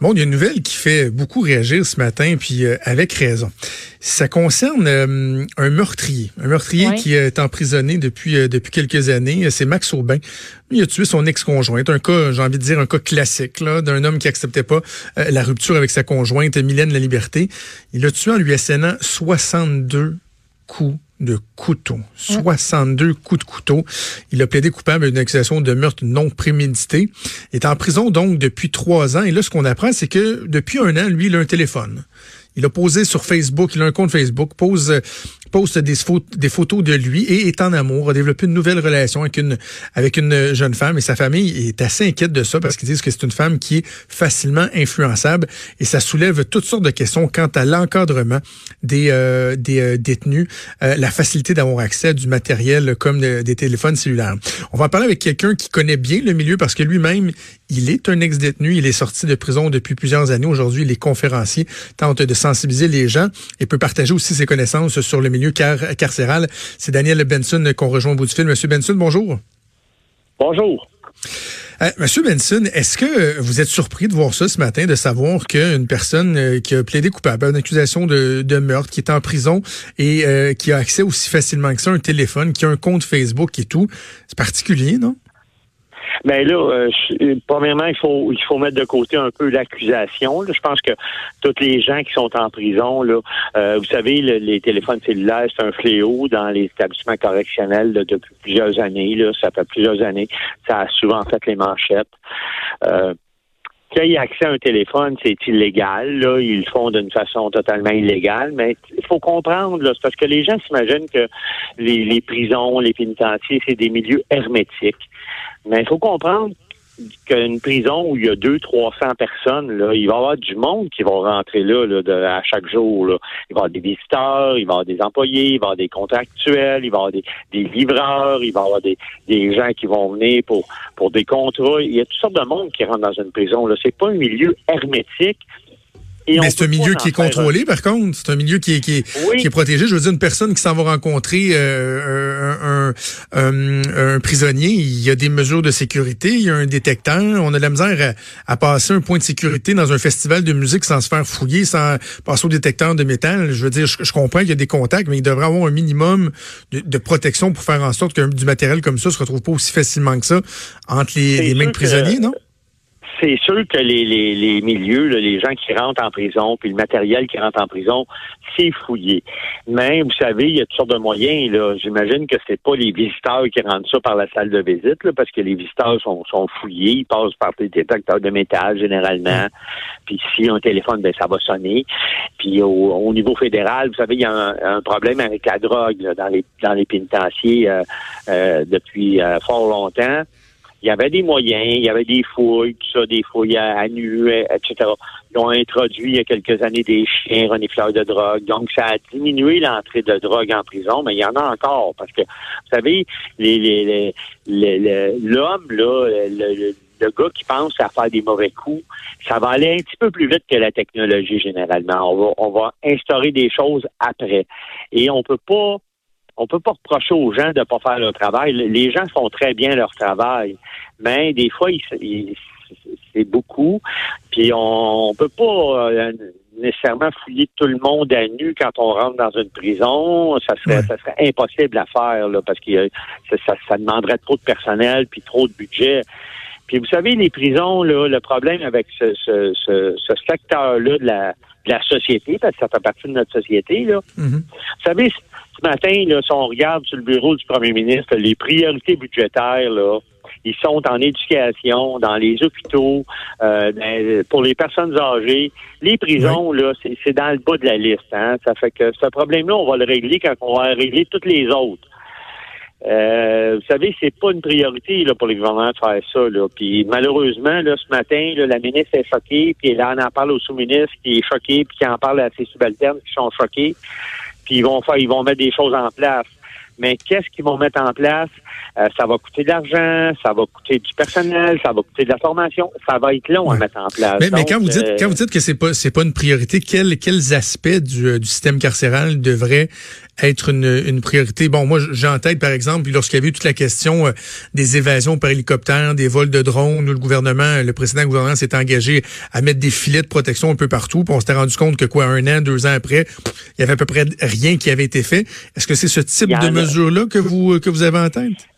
Bon, il y a une nouvelle qui fait beaucoup réagir ce matin, puis euh, avec raison. Ça concerne euh, un meurtrier, un meurtrier qui est emprisonné depuis euh, depuis quelques années. C'est Max Aubin. Il a tué son ex-conjointe. Un cas, j'ai envie de dire, un cas classique là, d'un homme qui acceptait pas la rupture avec sa conjointe, Mylène La Liberté. Il l'a tué en lui assénant 62 coups de couteau. 62 coups de couteau. Il a plaidé coupable d'une accusation de meurtre non prémédité. Il est en prison donc depuis trois ans. Et là, ce qu'on apprend, c'est que depuis un an, lui, il a un téléphone. Il a posé sur Facebook, il a un compte Facebook, pose poste des, photos de lui et est en amour, a développé une nouvelle relation avec une, avec une jeune femme et sa famille est assez inquiète de ça parce qu'ils disent que c'est une femme qui est facilement influençable et ça soulève toutes sortes de questions quant à l'encadrement des, euh, des euh, détenus, euh, la facilité d'avoir accès à du matériel comme des téléphones cellulaires. On va en parler avec quelqu'un qui connaît bien le milieu parce que lui-même, il est un ex-détenu, il est sorti de prison depuis plusieurs années. Aujourd'hui, il est conférencier, tente de sensibiliser les gens et peut partager aussi ses connaissances sur le milieu carcéral. C'est Daniel Benson qu'on rejoint au bout du fil. Monsieur Benson, bonjour. Bonjour. Euh, Monsieur Benson, est-ce que vous êtes surpris de voir ça ce matin, de savoir qu'une personne euh, qui a plaidé coupable à une accusation de, meurtre, qui est en prison et euh, qui a accès aussi facilement que ça à un téléphone, qui a un compte Facebook et tout, c'est particulier, non? Mais ben là, euh, premièrement, il faut il faut mettre de côté un peu l'accusation. Je pense que tous les gens qui sont en prison, là, euh, vous savez, les téléphones cellulaires, c'est un fléau dans les établissements correctionnels depuis plusieurs années. Là, ça fait plusieurs années. Ça a souvent fait les manchettes. Euh, y ait accès à un téléphone, c'est illégal. Là, ils le font d'une façon totalement illégale, mais il faut comprendre, là, parce que les gens s'imaginent que les, les prisons, les pénitenciers, c'est des milieux hermétiques. Mais il faut comprendre qu'une prison où il y a deux, trois cents personnes, là, il va y avoir du monde qui va rentrer là, là à chaque jour. Là. Il va y avoir des visiteurs, il va y avoir des employés, il va y avoir des contractuels, il va y avoir des, des livreurs, il va y avoir des, des gens qui vont venir pour, pour des contrats. Il y a toutes sortes de monde qui rentre dans une prison. Là. C'est pas un milieu hermétique. Mais c'est un milieu qui est contrôlé, par contre. C'est un milieu qui est, qui, est, qui est protégé. Je veux dire, une personne qui s'en va rencontrer euh, un, un, un, prisonnier, il y a des mesures de sécurité, il y a un détecteur. On a de la misère à, passer un point de sécurité dans un festival de musique sans se faire fouiller, sans passer au détecteur de métal. Je veux dire, je, comprends qu'il y a des contacts, mais il devrait avoir un minimum de, de, protection pour faire en sorte que du matériel comme ça se retrouve pas aussi facilement que ça entre les, les mains de prisonniers, non? C'est sûr que les, les, les milieux, les gens qui rentrent en prison, puis le matériel qui rentre en prison, c'est fouillé. Mais vous savez, il y a toutes sortes de moyens. Là. J'imagine que c'est pas les visiteurs qui rentrent ça par la salle de visite, là, parce que les visiteurs sont, sont fouillés, ils passent par des détecteurs de métal généralement. Puis a un téléphone, ben ça va sonner. Puis au, niveau fédéral, vous savez, il y a un, problème avec la drogue dans les dans les pénitenciers euh, euh, depuis euh, fort longtemps il y avait des moyens, il y avait des fouilles, tout ça, des fouilles à, nu, etc. Ils ont introduit il y a quelques années des chiens renifleurs de drogue. Donc, ça a diminué l'entrée de drogue en prison, mais il y en a encore parce que, vous savez, les, l'homme, là, le, gars qui pense à faire des mauvais coups, ça va aller un petit peu plus vite que la technologie généralement. On va, on va instaurer des choses après. Et on peut pas on peut pas reprocher aux gens de pas faire leur travail. Les gens font très bien leur travail, mais des fois, c'est beaucoup. Puis on, on peut pas euh, nécessairement fouiller tout le monde à nu quand on rentre dans une prison. Ça serait, ça serait impossible à faire là, parce que ça, ça, demanderait trop de personnel puis trop de budget. Puis vous savez, les prisons, là, le problème avec ce, ce, ce, secteur-là de la, de la société, parce que ça fait partie de notre société, là. Mm-hmm. Vous savez, ce matin, là, si on regarde sur le bureau du premier ministre, les priorités budgétaires, là, ils sont en éducation, dans les hôpitaux, euh, pour les personnes âgées. Les prisons, là, c'est dans le bas de la liste. Hein? Ça fait que ce problème-là, on va le régler quand on va régler toutes les autres. Euh, vous savez, c'est pas une priorité là, pour les gouvernements de faire ça. Là. Puis malheureusement, là, ce matin, là, la ministre est choquée, puis là, on en parle au sous-ministre qui est choqué, puis qui en parle à ses subalternes qui sont choqués puis ils vont faire, ils vont mettre des choses en place. Mais qu'est-ce qu'ils vont mettre en place? Euh, ça va coûter de l'argent, ça va coûter du personnel, ça va coûter de la formation. Ça va être long à mettre en place. Mais, quand vous dites euh, quand vous dites que c'est pas c'est pas une priorité, quels quels aspects du, du système carcéral devraient être une, une priorité? Bon, moi, j'ai en tête, par exemple, lorsqu'il y avait eu toute la question euh, des évasions par hélicoptère, des vols de drones, où le gouvernement, le précédent gouvernement s'est engagé à mettre des filets de protection un peu partout. Puis on s'était rendu compte que quoi, un an, deux ans après, il y avait à peu près rien qui avait été fait. Est-ce que c'est ce type de mesures-là que vous que vous avez en tête?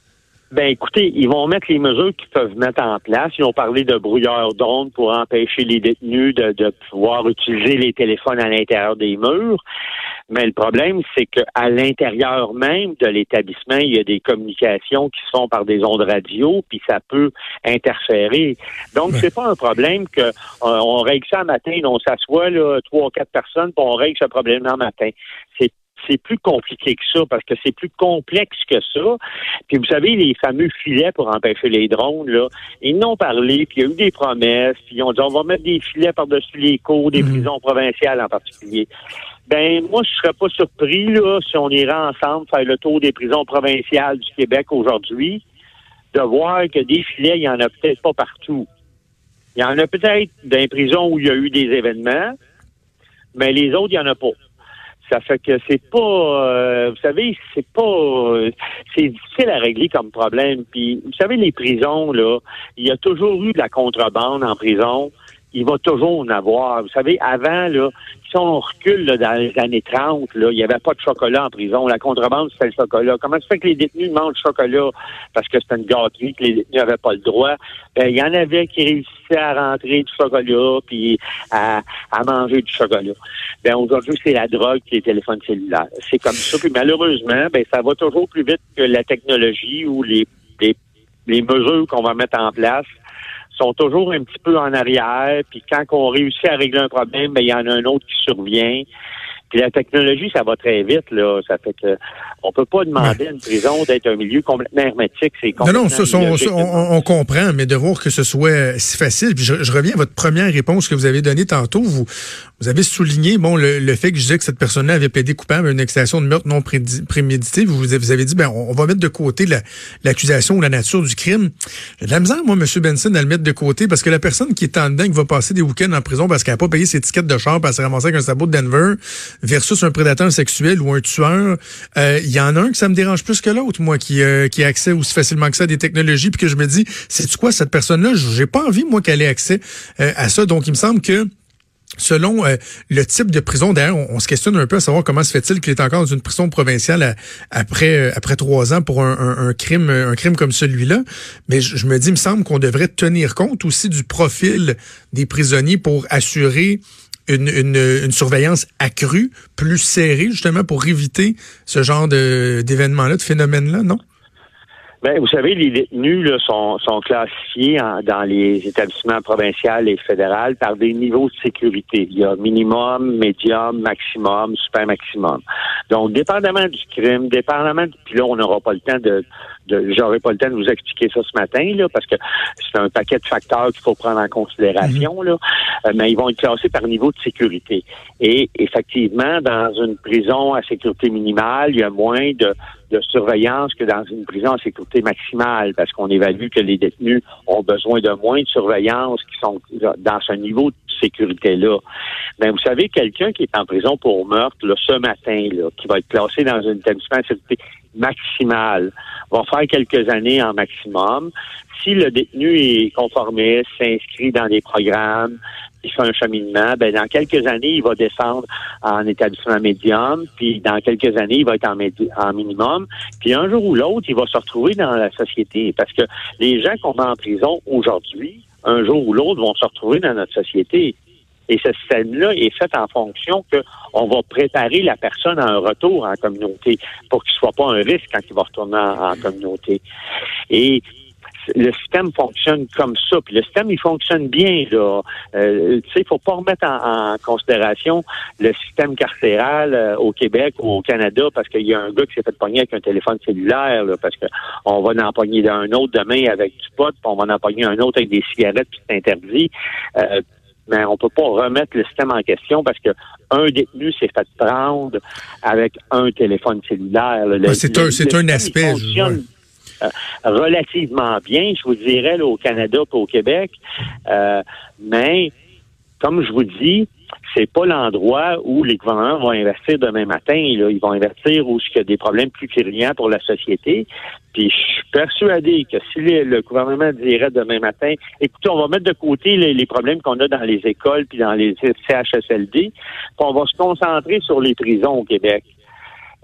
Ben écoutez, ils vont mettre les mesures qu'ils peuvent mettre en place. Ils ont parlé de brouilleurs d'ondes pour empêcher les détenus de, de pouvoir utiliser les téléphones à l'intérieur des murs. Mais le problème, c'est qu'à l'intérieur même de l'établissement, il y a des communications qui se font par des ondes radio, puis ça peut interférer. Donc, c'est pas un problème que euh, on règle ça matin, on s'assoit là, trois ou quatre personnes, puis on règle ce problème-là matin. C'est c'est plus compliqué que ça parce que c'est plus complexe que ça. Puis vous savez, les fameux filets pour empêcher les drones, là, ils n'ont parlé, puis il y a eu des promesses, puis ils ont dit on va mettre des filets par-dessus les cours des mhm. prisons provinciales en particulier. Ben moi, je serais pas surpris là, si on irait ensemble faire le tour des prisons provinciales du Québec aujourd'hui, de voir que des filets, il y en a peut-être pas partout. Il y en a peut-être dans les prisons où il y a eu des événements, mais les autres, il y en a pas. Ça fait que c'est pas, euh, vous savez, c'est pas, c'est difficile à régler comme problème. Puis, vous savez, les prisons là, il y a toujours eu de la contrebande en prison. Il va toujours en avoir. Vous savez, avant là, si on recule dans les années 30, là, il n'y avait pas de chocolat en prison. La contrebande, c'était le chocolat. Comment ça fait que les détenus mangent du chocolat? Parce que c'était une gâterie, que les détenus n'avaient pas le droit? Ben, il y en avait qui réussissaient à rentrer du chocolat puis à, manger du chocolat. Ben, aujourd'hui, c'est la drogue et les téléphones cellulaires. C'est comme ça. Puis malheureusement, ben, ça va toujours plus vite que la technologie ou les, les, les mesures qu'on va mettre en place sont toujours un petit peu en arrière. Puis quand on réussit à régler un problème, ben, il y en a un autre qui survient. Puis la technologie, ça va très vite, là. Ça fait que on peut pas demander à une prison d'être un milieu complètement hermétique. C'est non, non, ça, on, comprend, mais de voir que ce soit si facile. Puis je, reviens à votre première réponse que vous avez donnée tantôt. Vous, vous avez souligné, bon, le, fait que je disais que cette personne-là avait plaidé coupable à une accusation de meurtre non prémédité. Vous, vous avez dit, ben, on, va mettre de côté l'accusation ou la nature du crime. J'ai de la misère, moi, M. Benson, à le mettre de côté parce que la personne qui est en dedans, qui va passer des week-ends en prison parce qu'elle n'a pas payé ses tickets de char, parce qu'elle s'est ramassée avec un sabot de Denver, versus un prédateur sexuel ou un tueur, euh, il y en a un que ça me dérange plus que l'autre, moi, qui, euh, qui a accès aussi facilement que ça à des technologies, puis que je me dis, c'est quoi cette personne-là? J'ai pas envie, moi, qu'elle ait accès euh, à ça. Donc, il me semble que Selon le type de prison, d'ailleurs, on, se questionne un peu à savoir comment se fait-il qu'il est encore dans une prison provinciale après après trois ans pour un, crime un crime comme celui-là. Mais je, je, me dis, il me semble qu'on devrait tenir compte aussi du profil des prisonniers pour assurer une, une, surveillance accrue, plus serrée, justement, pour éviter ce genre d'événements-là, de, phénomènes-là, non? Ben, vous savez, les détenus sont, sont classifiés dans les établissements provinciaux et fédéraux par des niveaux de sécurité. Il y a minimum, médium, maximum, super maximum. Donc, dépendamment du crime, dépendamment, puis là, on n'aura pas le temps de, j'aurais pas le temps de vous expliquer ça ce matin, là, parce que c'est un paquet de facteurs qu'il faut prendre en considération, mhm. là. Euh, mais ils vont être classés par niveau de sécurité. Et effectivement, dans une prison à sécurité minimale, il y a moins de, de surveillance que dans une prison à sécurité maximale, parce qu'on évalue que les détenus ont besoin de moins de surveillance qui sont dans ce niveau de sécurité-là. Mais vous savez, quelqu'un qui est en prison pour meurtre, là, ce matin, là, qui va être placé dans un établissement à sécurité maximale, va faire quelques années en maximum. Si le détenu est conformiste, s'inscrit dans des programmes, il fait un cheminement, ben dans quelques années, il va descendre en établissement médium, puis dans quelques années, il va être en, en minimum, puis un jour ou l'autre, il va se retrouver dans la société. Parce que les gens qu'on met en prison aujourd'hui, un jour ou l'autre, vont se retrouver dans notre société. Et ce système-là est fait en fonction qu'on va préparer la personne à un retour en communauté pour qu'il ne soit pas un risque quand il va retourner en, communauté. Et le système fonctionne comme ça. Puis le système, il fonctionne bien. Là. Euh, tu sais, il faut pas remettre en, considération le système carcéral euh, au Québec ou au Canada parce qu'il y a un gars qui s'est fait pogner avec un téléphone cellulaire, là, parce qu'on va en pogner un autre demain avec du pot, puis on va en pogner un autre avec des cigarettes, puis c'est interdit. Euh, mais on peut pas remettre le système en question parce que un détenu s'est fait prendre avec un téléphone cellulaire. c'est un, c'est un aspect. Euh, relativement bien, je vous dirais, au Canada et au Québec. Euh, mais, comme je vous dis, c'est pas l'endroit où les gouvernements vont investir demain matin. Là. Ils vont investir où il y a des problèmes plus criants pour la société. Puis je suis persuadé que si le gouvernement dirait demain matin, écoutez, on va mettre de côté les, problèmes qu'on a dans les écoles puis dans les CHSLD, puis on va se concentrer sur les prisons au Québec.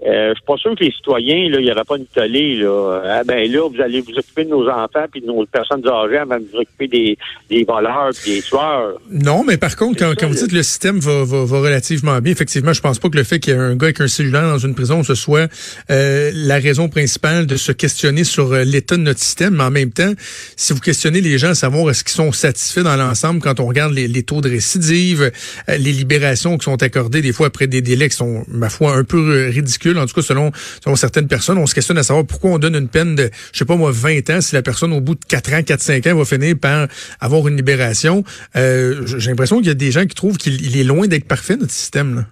Euh, je suis pas sûr que les citoyens, là, il n'y aura pas une télé, là. Ah, ben là, vous allez vous occuper de nos enfants puis de nos personnes âgées avant de vous occuper des, des voleurs puis des tueurs. Non, mais par contre, quand, vous dites que le système va, va, va, relativement bien, effectivement, je pense pas que le fait qu'il y ait un gars avec un cellulaire dans une prison, ce soit euh, la raison principale de se questionner sur euh, l'état de notre système. Mais en même temps, si vous questionnez les gens à savoir est-ce qu'ils sont satisfaits dans l'ensemble quand on regarde les, les taux de récidive, euh, les libérations qui sont accordées des fois après des délais qui sont, ma foi, un peu ridicules en tout cas selon, certaines personnes. On se questionne à savoir pourquoi on donne une peine de, je sais pas moi, 20 ans si la personne au bout de 4 ans, 4-5 ans va finir par avoir une libération. Euh, J'ai l'impression qu'il y a des gens qui trouvent qu'il est loin d'être parfait, notre système.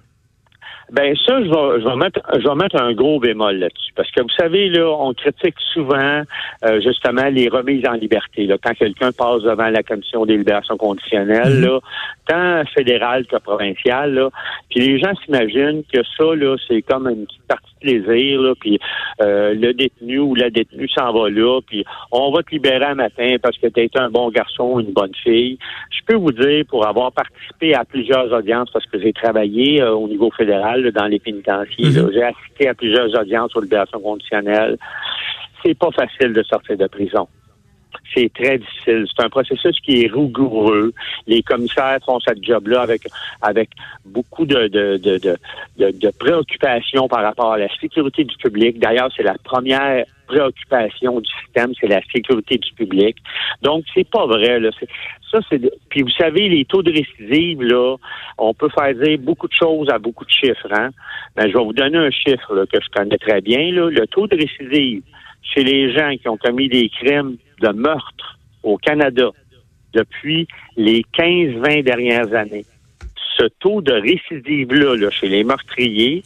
Ben ça, je vais, je vais mettre, je vais mettre un gros bémol là-dessus, parce que vous savez là, on critique souvent euh, justement les remises en liberté. Là, quand quelqu'un passe devant la commission des libérations conditionnelles, mhm. là, tant fédérale que provinciale, là, puis les gens s'imaginent que ça là, c'est comme une petite partie plaisir, là, puis euh, le détenu ou la détenue s'en va là, puis on va te libérer un matin parce que tu es un bon garçon, une bonne fille. Je peux vous dire, pour avoir participé à plusieurs audiences, parce que j'ai travaillé euh, au niveau fédéral dans les pénitenciers, mhm. j'ai assisté à plusieurs audiences sur libération conditionnelle. C'est pas facile de sortir de prison c'est très difficile. C'est un processus qui est rigoureux. Les commissaires font cette job-là avec avec beaucoup de de, de, de, de préoccupations par rapport à la sécurité du public. D'ailleurs, c'est la première préoccupation du système, c'est la sécurité du public. Donc, c'est pas vrai. Là. Ça, c'est. Puis vous savez, les taux de récidive, là, on peut faire dire beaucoup de choses à beaucoup de chiffres. Hein? Mais je vais vous donner un chiffre là, que je connais très bien. Là. Le taux de récidive chez les gens qui ont commis des crimes de meurtre au Canada depuis les 15-20 dernières années. Ce taux de récidive-là chez les meurtriers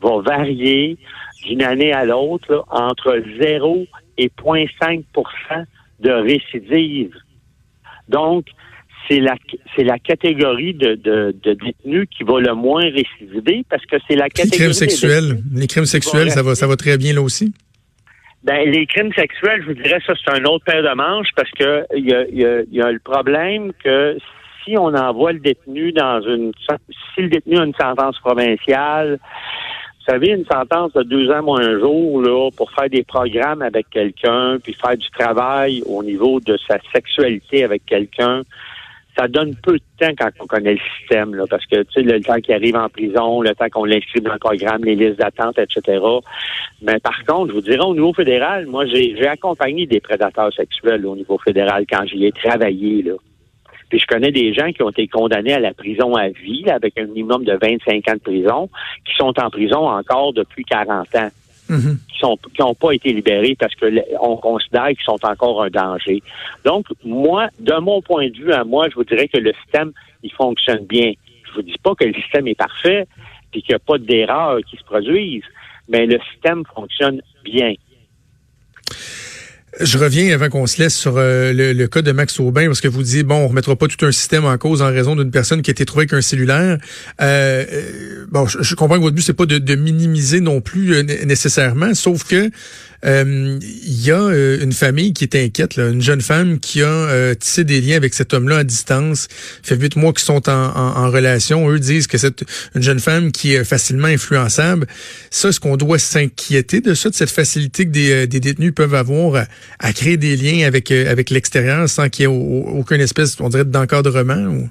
va varier d'une année à l'autre entre 0 et 0,5% de récidive. Donc, c'est la, c'est la catégorie de, de, détenus qui va le moins récidiver parce que c'est la catégorie. Les crimes sexuels, les crimes sexuels, ça va, ça va très bien là aussi? Ben, les crimes sexuels, je vous dirais, ça, c'est un autre paire de manches parce que il y a, y a, le problème que si on envoie le détenu dans une si le détenu a une sentence provinciale, vous savez, une sentence de deux ans moins un jour là, pour faire des programmes avec quelqu'un, puis faire du travail au niveau de sa sexualité avec quelqu'un, ça donne peu de temps quand on connaît le système, parce que tu sais, le temps qu'il arrive en prison, le temps qu'on l'inscrit dans le programme, les listes d'attente, etc. Mais par contre, je vous dirais, au niveau fédéral, moi, j'ai accompagné des prédateurs sexuels au niveau fédéral quand j'y ai travaillé. Puis je connais des gens qui ont été condamnés à la prison à vie, avec un minimum de 25 ans de prison, qui sont en prison encore depuis 40 ans. Mm-hmm. qui n'ont pas été libérés parce que on considère qu'ils sont encore un danger. Donc moi, de mon point de vue à moi, je vous dirais que le système il fonctionne bien. Je vous dis pas que le système est parfait et qu'il n'y a pas d'erreurs qui se produisent, mais le système fonctionne bien. Je reviens avant qu'on se laisse sur euh, le, cas de Max Aubin, parce que vous dites, bon, on remettra pas tout un système en cause en raison d'une personne qui a été trouvée avec un cellulaire. Euh, euh bon, je, comprends que votre but, c'est pas de, de, minimiser non plus euh, nécessairement, sauf que il y a une famille qui est inquiète, là, une jeune femme qui a tissé des liens avec cet homme-là à distance. fait huit mois qu'ils sont en, en, relation. Eux disent que c'est une jeune femme qui est facilement influençable. Ça, est-ce qu'on doit s'inquiéter de ça, de cette facilité que des, des détenus peuvent avoir à créer des liens avec, euh, avec l'extérieur sans qu'il y ait aucune espèce, on dirait, d'encadrement? Ou?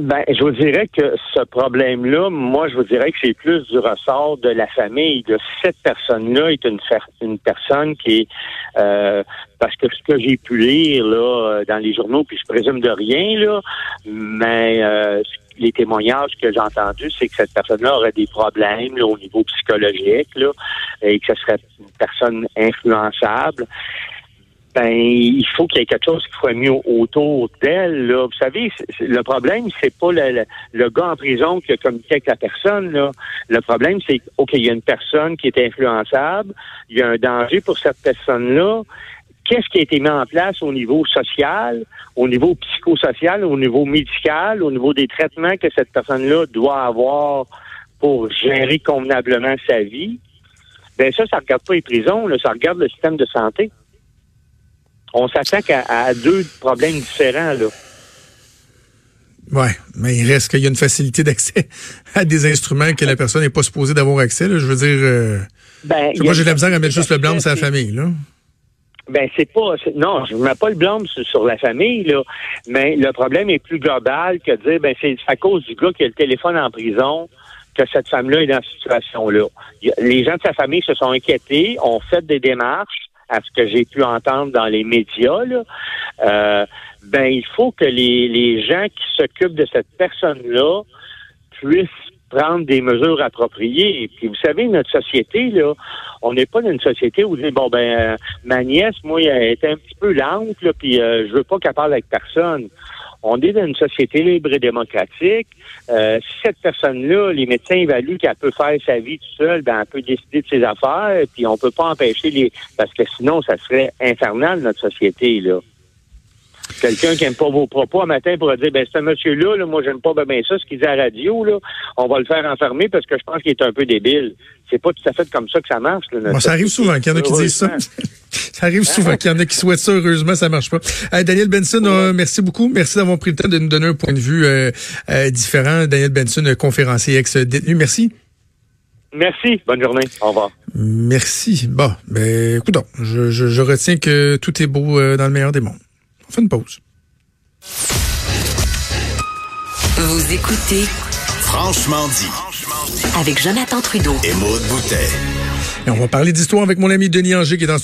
Ben, je vous dirais que ce problème-là, moi, je vous dirais que c'est plus du ressort de la famille. Cette personne-là est une, une personne qui euh, parce que ce que j'ai pu lire là euh, dans les journaux, puis je présume de rien là, mais les témoignages que j'ai entendus, c'est que cette personne-là aurait des problèmes au niveau psychologique là, et que ce serait une personne influençable. ben il faut qu'il y ait quelque chose qui soit mis autour d'elle. Vous savez, le problème, c'est pas le, gars en prison qui a communiqué avec la personne. Le problème, c'est OK, il y a une personne qui est influençable, il y a un danger pour cette personne-là. Qu'est-ce qui a été mis en place au niveau social, au niveau psychosocial, au niveau médical, au niveau des traitements que cette personne-là doit avoir pour gérer convenablement sa vie? Ben ça, ça regarde pas les prisons, là, ça regarde le système de santé on s'attaque à, deux problèmes différents, là. Oui, mais il reste qu'il y a une facilité d'accès à des instruments que la personne n'est pas supposée d'avoir accès. Là. Je veux dire, euh, ben, moi j'ai de la misère à mettre juste le blâme sur la famille. Là. Ben c'est pas non, je mets pas le blâme sur, la famille là, mais le problème est plus global que de dire ben c'est à cause du gars qui a le téléphone en prison que cette femme-là est dans cette situation-là. Les gens de sa famille se sont inquiétés, ont fait des démarches, à ce que j'ai pu entendre dans les médias, là, euh, ben il faut que les, les gens qui s'occupent de cette personne-là puissent prendre des mesures appropriées. Puis, vous savez, notre société, là, on n'est pas dans une société où, bon, ben, euh, ma nièce, moi, elle est un petit peu lente, là, puis euh, je veux pas qu'elle parle avec personne. On est dans une société libre et démocratique. Euh, cette personne-là, les médecins évaluent qu'elle peut faire sa vie toute seule, ben elle peut décider de ses affaires, puis on peut pas empêcher les. Parce que sinon, ça serait infernal notre société là. Quelqu'un qui aime pas vos propos un matin pourrait dire ben ce monsieur-là, là, moi j'aime pas bien ça, ce qu'il dit à la radio, là, on va le faire enfermer parce que je pense qu'il est un peu débile. C'est pas tout à fait comme ça que ça marche. Là, ça arrive souvent qu'il y en a qui disent ça. ça arrive souvent qu'il y en a qui souhaitent ça, heureusement, ça marche pas. Daniel Benson, euh, merci beaucoup. Merci d'avoir pris le temps de nous donner un point de vue euh, euh, différent. Daniel Benson, conférencier ex-détenu. Merci. Merci. Bonne journée. Au revoir. Merci. Bon, ben, écoute, je, je, je retiens que tout est beau dans le meilleur des mondes. On fait une pause. Vous écoutez Franchement dit avec Jonathan Trudeau et Maude Boutet. Et on va parler d'histoire avec mon ami Denis Anger qui est dans